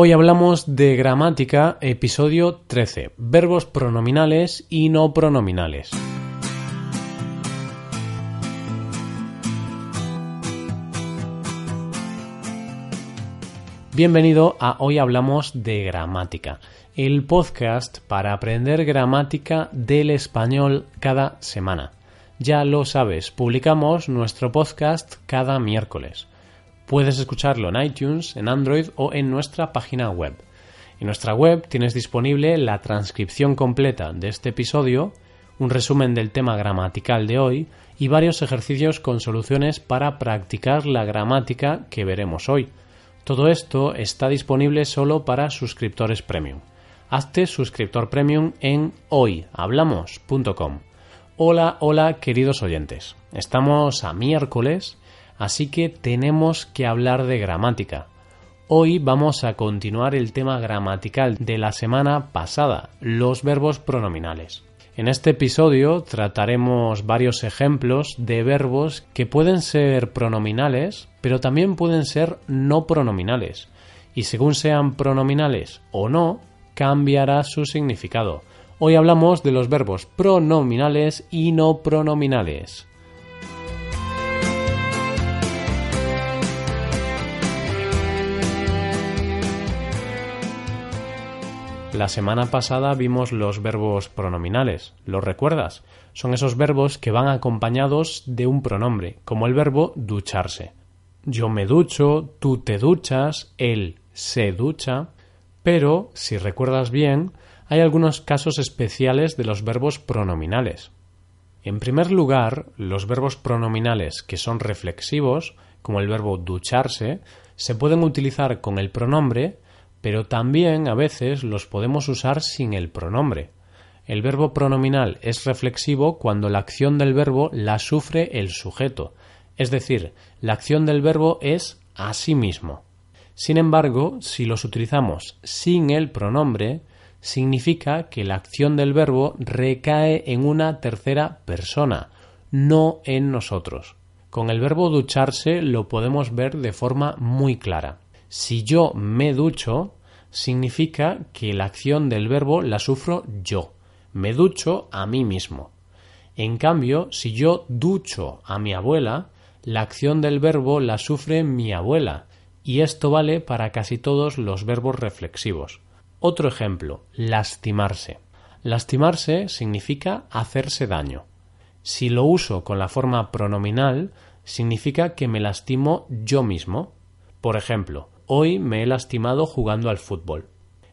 Hoy hablamos de gramática, episodio 13, verbos pronominales y no pronominales. Bienvenido a Hoy Hablamos de Gramática, el podcast para aprender gramática del español cada semana. Ya lo sabes, publicamos nuestro podcast cada miércoles. Puedes escucharlo en iTunes, en Android o en nuestra página web. En nuestra web tienes disponible la transcripción completa de este episodio, un resumen del tema gramatical de hoy y varios ejercicios con soluciones para practicar la gramática que veremos hoy. Todo esto está disponible solo para suscriptores premium. Hazte suscriptor premium en hoyhablamos.com. Hola, hola queridos oyentes. Estamos a miércoles así que tenemos que hablar de gramática. Hoy vamos a continuar el tema gramatical de la semana pasada, los verbos pronominales. En este episodio trataremos varios ejemplos de verbos que pueden ser pronominales, pero también pueden ser no pronominales. Y según sean pronominales o no, cambiará su significado. Hoy hablamos de los verbos pronominales y no pronominales. La semana pasada vimos los verbos pronominales. ¿Los recuerdas? Son esos verbos que van acompañados de un pronombre, como el verbo ducharse. Yo me ducho, tú te duchas, él se ducha. Pero, si recuerdas bien, hay algunos casos especiales de los verbos pronominales. En primer lugar, los verbos pronominales que son reflexivos, como el verbo ducharse, se pueden utilizar con el pronombre pero también a veces los podemos usar sin el pronombre. El verbo pronominal es reflexivo cuando la acción del verbo la sufre el sujeto, es decir, la acción del verbo es a sí mismo. Sin embargo, si los utilizamos sin el pronombre, significa que la acción del verbo recae en una tercera persona, no en nosotros. Con el verbo ducharse lo podemos ver de forma muy clara. Si yo me ducho, significa que la acción del verbo la sufro yo. Me ducho a mí mismo. En cambio, si yo ducho a mi abuela, la acción del verbo la sufre mi abuela, y esto vale para casi todos los verbos reflexivos. Otro ejemplo, lastimarse. Lastimarse significa hacerse daño. Si lo uso con la forma pronominal, significa que me lastimo yo mismo. Por ejemplo, hoy me he lastimado jugando al fútbol.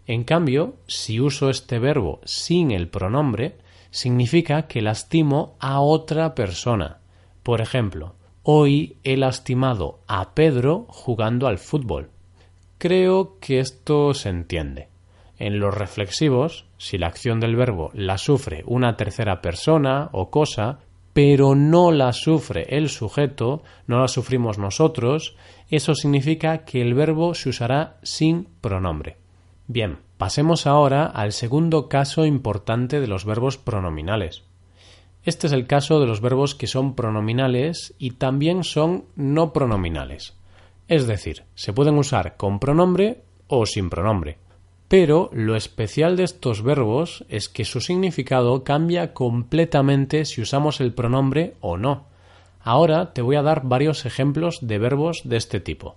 En cambio, si uso este verbo sin el pronombre, significa que lastimo a otra persona. Por ejemplo, hoy he lastimado a Pedro jugando al fútbol. Creo que esto se entiende. En los reflexivos, si la acción del verbo la sufre una tercera persona o cosa, pero no la sufre el sujeto, no la sufrimos nosotros, eso significa que el verbo se usará sin pronombre. Bien, pasemos ahora al segundo caso importante de los verbos pronominales. Este es el caso de los verbos que son pronominales y también son no pronominales. Es decir, se pueden usar con pronombre o sin pronombre. Pero lo especial de estos verbos es que su significado cambia completamente si usamos el pronombre o no. Ahora te voy a dar varios ejemplos de verbos de este tipo.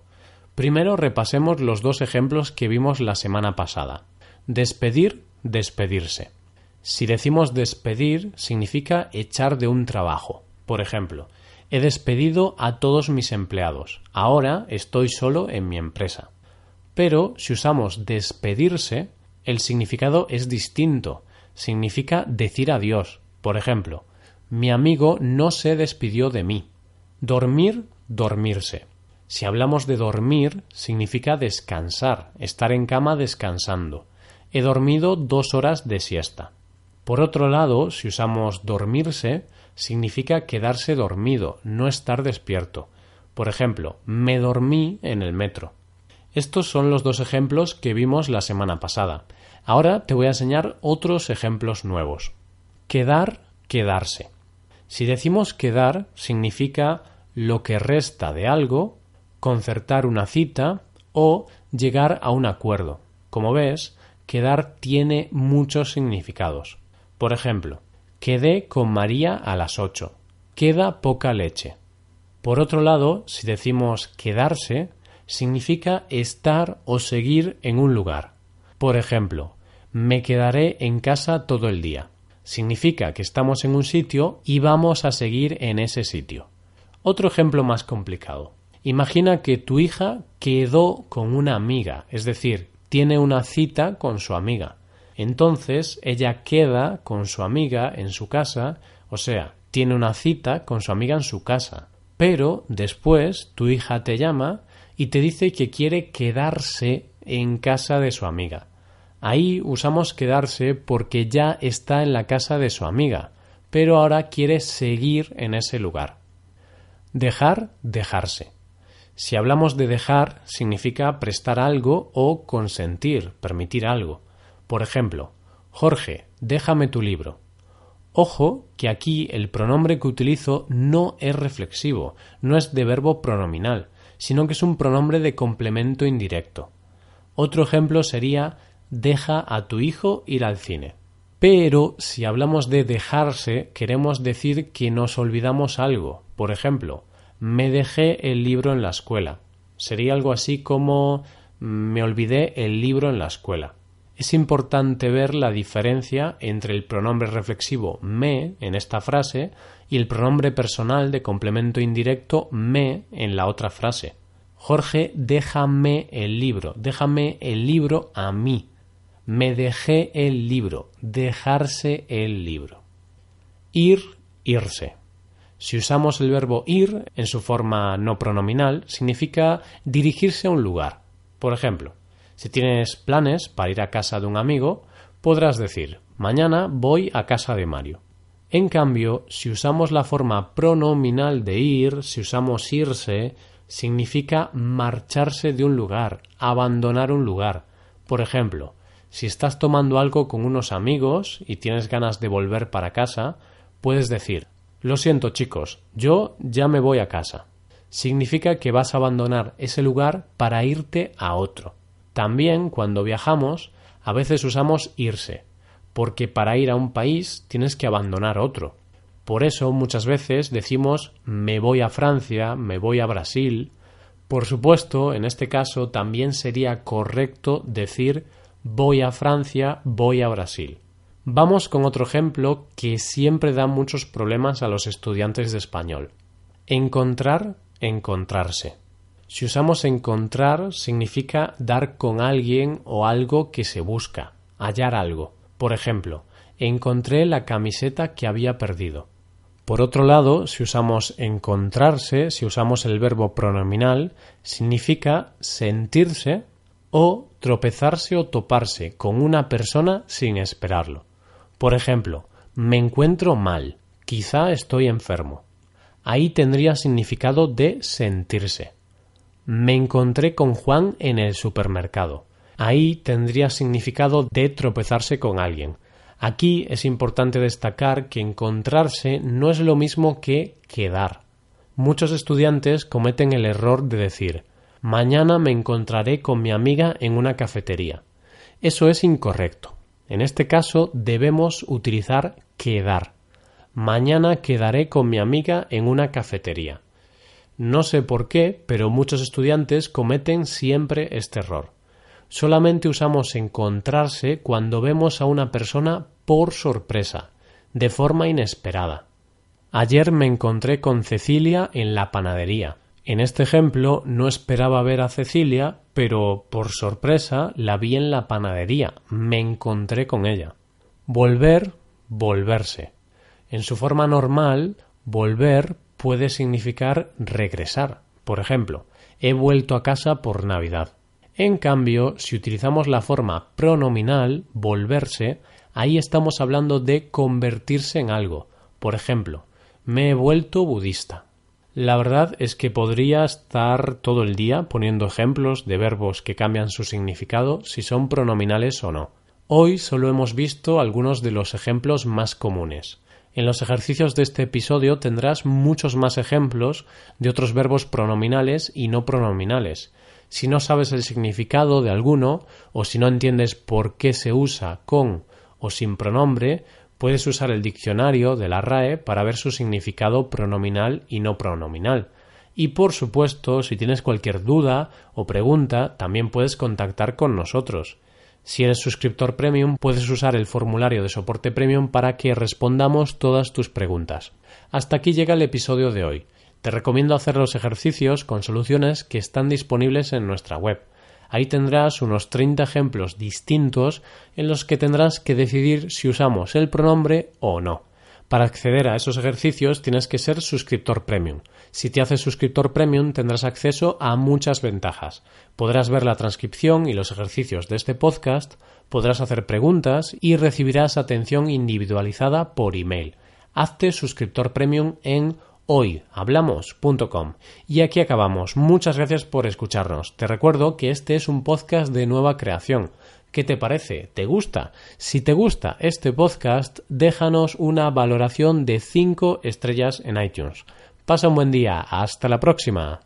Primero repasemos los dos ejemplos que vimos la semana pasada. Despedir, despedirse. Si decimos despedir, significa echar de un trabajo. Por ejemplo, he despedido a todos mis empleados. Ahora estoy solo en mi empresa. Pero si usamos despedirse, el significado es distinto. Significa decir adiós. Por ejemplo, mi amigo no se despidió de mí. Dormir, dormirse. Si hablamos de dormir, significa descansar, estar en cama descansando. He dormido dos horas de siesta. Por otro lado, si usamos dormirse, significa quedarse dormido, no estar despierto. Por ejemplo, me dormí en el metro. Estos son los dos ejemplos que vimos la semana pasada. Ahora te voy a enseñar otros ejemplos nuevos. Quedar, quedarse. Si decimos quedar, significa lo que resta de algo, concertar una cita o llegar a un acuerdo. Como ves, quedar tiene muchos significados. Por ejemplo, quedé con María a las ocho. Queda poca leche. Por otro lado, si decimos quedarse, significa estar o seguir en un lugar. Por ejemplo, me quedaré en casa todo el día. Significa que estamos en un sitio y vamos a seguir en ese sitio. Otro ejemplo más complicado. Imagina que tu hija quedó con una amiga, es decir, tiene una cita con su amiga. Entonces ella queda con su amiga en su casa, o sea, tiene una cita con su amiga en su casa. Pero después tu hija te llama y te dice que quiere quedarse en casa de su amiga. Ahí usamos quedarse porque ya está en la casa de su amiga, pero ahora quiere seguir en ese lugar. Dejar, dejarse. Si hablamos de dejar, significa prestar algo o consentir, permitir algo. Por ejemplo, Jorge, déjame tu libro. Ojo que aquí el pronombre que utilizo no es reflexivo, no es de verbo pronominal, sino que es un pronombre de complemento indirecto. Otro ejemplo sería deja a tu hijo ir al cine. Pero si hablamos de dejarse, queremos decir que nos olvidamos algo. Por ejemplo, me dejé el libro en la escuela. Sería algo así como me olvidé el libro en la escuela. Es importante ver la diferencia entre el pronombre reflexivo me en esta frase y el pronombre personal de complemento indirecto me en la otra frase. Jorge, déjame el libro, déjame el libro a mí. Me dejé el libro, dejarse el libro. Ir, irse. Si usamos el verbo ir en su forma no pronominal, significa dirigirse a un lugar. Por ejemplo, si tienes planes para ir a casa de un amigo, podrás decir mañana voy a casa de Mario. En cambio, si usamos la forma pronominal de ir, si usamos irse, significa marcharse de un lugar, abandonar un lugar. Por ejemplo, si estás tomando algo con unos amigos y tienes ganas de volver para casa, puedes decir lo siento chicos, yo ya me voy a casa. Significa que vas a abandonar ese lugar para irte a otro. También cuando viajamos, a veces usamos irse, porque para ir a un país tienes que abandonar otro. Por eso muchas veces decimos me voy a Francia, me voy a Brasil. Por supuesto, en este caso también sería correcto decir voy a Francia, voy a Brasil. Vamos con otro ejemplo que siempre da muchos problemas a los estudiantes de español. Encontrar, encontrarse. Si usamos encontrar significa dar con alguien o algo que se busca, hallar algo. Por ejemplo, encontré la camiseta que había perdido. Por otro lado, si usamos encontrarse, si usamos el verbo pronominal, significa sentirse o tropezarse o toparse con una persona sin esperarlo. Por ejemplo, me encuentro mal, quizá estoy enfermo. Ahí tendría significado de sentirse. Me encontré con Juan en el supermercado. Ahí tendría significado de tropezarse con alguien. Aquí es importante destacar que encontrarse no es lo mismo que quedar. Muchos estudiantes cometen el error de decir mañana me encontraré con mi amiga en una cafetería. Eso es incorrecto. En este caso debemos utilizar quedar. Mañana quedaré con mi amiga en una cafetería. No sé por qué, pero muchos estudiantes cometen siempre este error. Solamente usamos encontrarse cuando vemos a una persona por sorpresa, de forma inesperada. Ayer me encontré con Cecilia en la panadería. En este ejemplo no esperaba ver a Cecilia, pero por sorpresa la vi en la panadería, me encontré con ella. Volver, volverse. En su forma normal, volver puede significar regresar. Por ejemplo, he vuelto a casa por Navidad. En cambio, si utilizamos la forma pronominal, volverse, ahí estamos hablando de convertirse en algo. Por ejemplo, me he vuelto budista. La verdad es que podría estar todo el día poniendo ejemplos de verbos que cambian su significado si son pronominales o no. Hoy solo hemos visto algunos de los ejemplos más comunes. En los ejercicios de este episodio tendrás muchos más ejemplos de otros verbos pronominales y no pronominales. Si no sabes el significado de alguno o si no entiendes por qué se usa con o sin pronombre, puedes usar el diccionario de la RAE para ver su significado pronominal y no pronominal. Y por supuesto, si tienes cualquier duda o pregunta, también puedes contactar con nosotros. Si eres suscriptor premium, puedes usar el formulario de soporte premium para que respondamos todas tus preguntas. Hasta aquí llega el episodio de hoy. Te recomiendo hacer los ejercicios con soluciones que están disponibles en nuestra web. Ahí tendrás unos 30 ejemplos distintos en los que tendrás que decidir si usamos el pronombre o no. Para acceder a esos ejercicios tienes que ser suscriptor premium. Si te haces suscriptor premium tendrás acceso a muchas ventajas. Podrás ver la transcripción y los ejercicios de este podcast, podrás hacer preguntas y recibirás atención individualizada por email. Hazte suscriptor premium en hoyhablamos.com. Y aquí acabamos. Muchas gracias por escucharnos. Te recuerdo que este es un podcast de nueva creación. ¿Qué te parece? ¿Te gusta? Si te gusta este podcast, déjanos una valoración de 5 estrellas en iTunes. Pasa un buen día. Hasta la próxima.